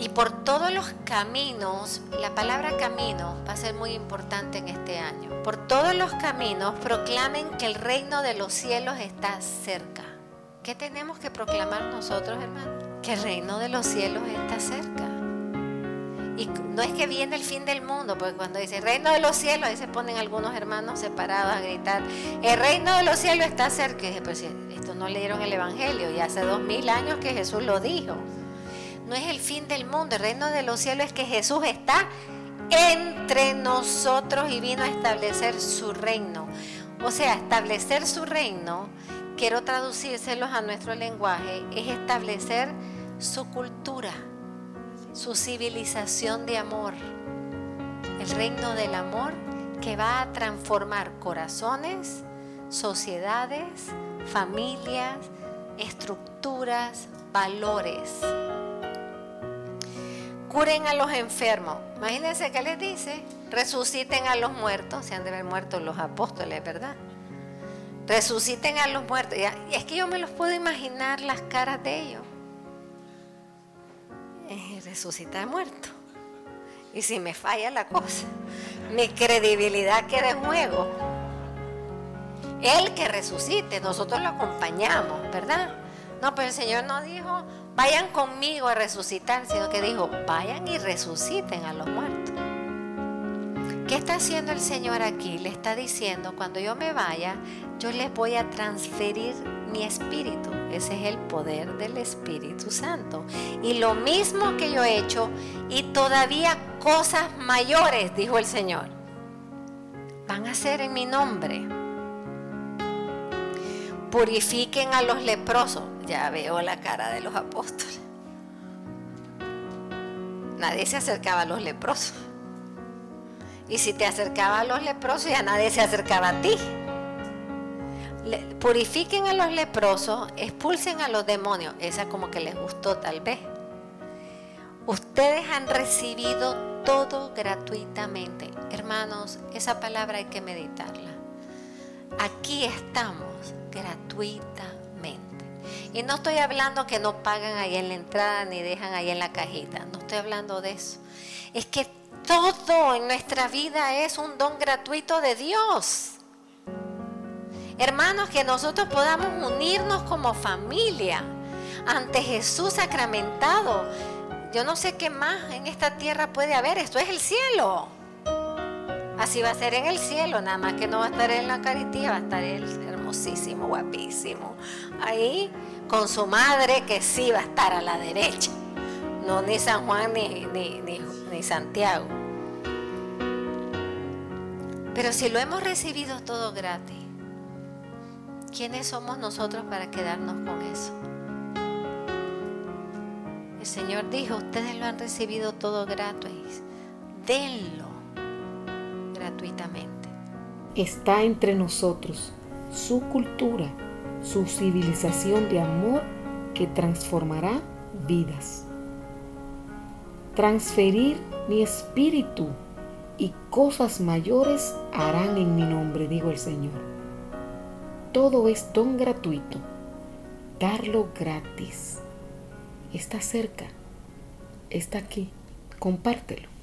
Y por todos los caminos, la palabra camino va a ser muy importante en este año. Por todos los caminos proclamen que el reino de los cielos está cerca. ¿Qué tenemos que proclamar nosotros, hermanos? Que el reino de los cielos está cerca. Y no es que viene el fin del mundo, porque cuando dice reino de los cielos, ahí se ponen algunos hermanos separados a gritar, el reino de los cielos está cerca. Y pues esto no leyeron el Evangelio, y hace dos mil años que Jesús lo dijo. No es el fin del mundo, el reino de los cielos es que Jesús está entre nosotros y vino a establecer su reino. O sea, establecer su reino quiero traducírselos a nuestro lenguaje, es establecer su cultura, su civilización de amor, el reino del amor que va a transformar corazones, sociedades, familias, estructuras, valores. Curen a los enfermos. Imagínense que les dice, resuciten a los muertos, se han de haber muerto los apóstoles, ¿verdad? resuciten a los muertos. Y es que yo me los puedo imaginar las caras de ellos. Resucita muerto. Y si me falla la cosa, mi credibilidad queda en juego. Él que resucite, nosotros lo acompañamos, ¿verdad? No, pero el Señor no dijo, vayan conmigo a resucitar, sino que dijo, vayan y resuciten a los muertos. ¿Qué está haciendo el Señor aquí? Le está diciendo, cuando yo me vaya, yo les voy a transferir mi espíritu. Ese es el poder del Espíritu Santo. Y lo mismo que yo he hecho y todavía cosas mayores, dijo el Señor, van a ser en mi nombre. Purifiquen a los leprosos. Ya veo la cara de los apóstoles. Nadie se acercaba a los leprosos. Y si te acercaba a los leprosos, ya nadie se acercaba a ti. purifiquen a los leprosos, expulsen a los demonios. Esa como que les gustó tal vez. Ustedes han recibido todo gratuitamente. Hermanos, esa palabra hay que meditarla. Aquí estamos gratuitamente. Y no estoy hablando que no pagan ahí en la entrada ni dejan ahí en la cajita. No estoy hablando de eso. Es que todo en nuestra vida es un don gratuito de Dios. Hermanos, que nosotros podamos unirnos como familia ante Jesús sacramentado. Yo no sé qué más en esta tierra puede haber. Esto es el cielo. Así va a ser en el cielo, nada más que no va a estar en la Eucaristía, va a estar él hermosísimo, guapísimo. Ahí con su madre que sí va a estar a la derecha. No ni San Juan ni, ni, ni Santiago. Pero si lo hemos recibido todo gratis, ¿quiénes somos nosotros para quedarnos con eso? El Señor dijo, ustedes lo han recibido todo gratis, denlo Está entre nosotros su cultura, su civilización de amor que transformará vidas. Transferir mi espíritu y cosas mayores harán en mi nombre, dijo el Señor. Todo es don gratuito, darlo gratis. Está cerca, está aquí, compártelo.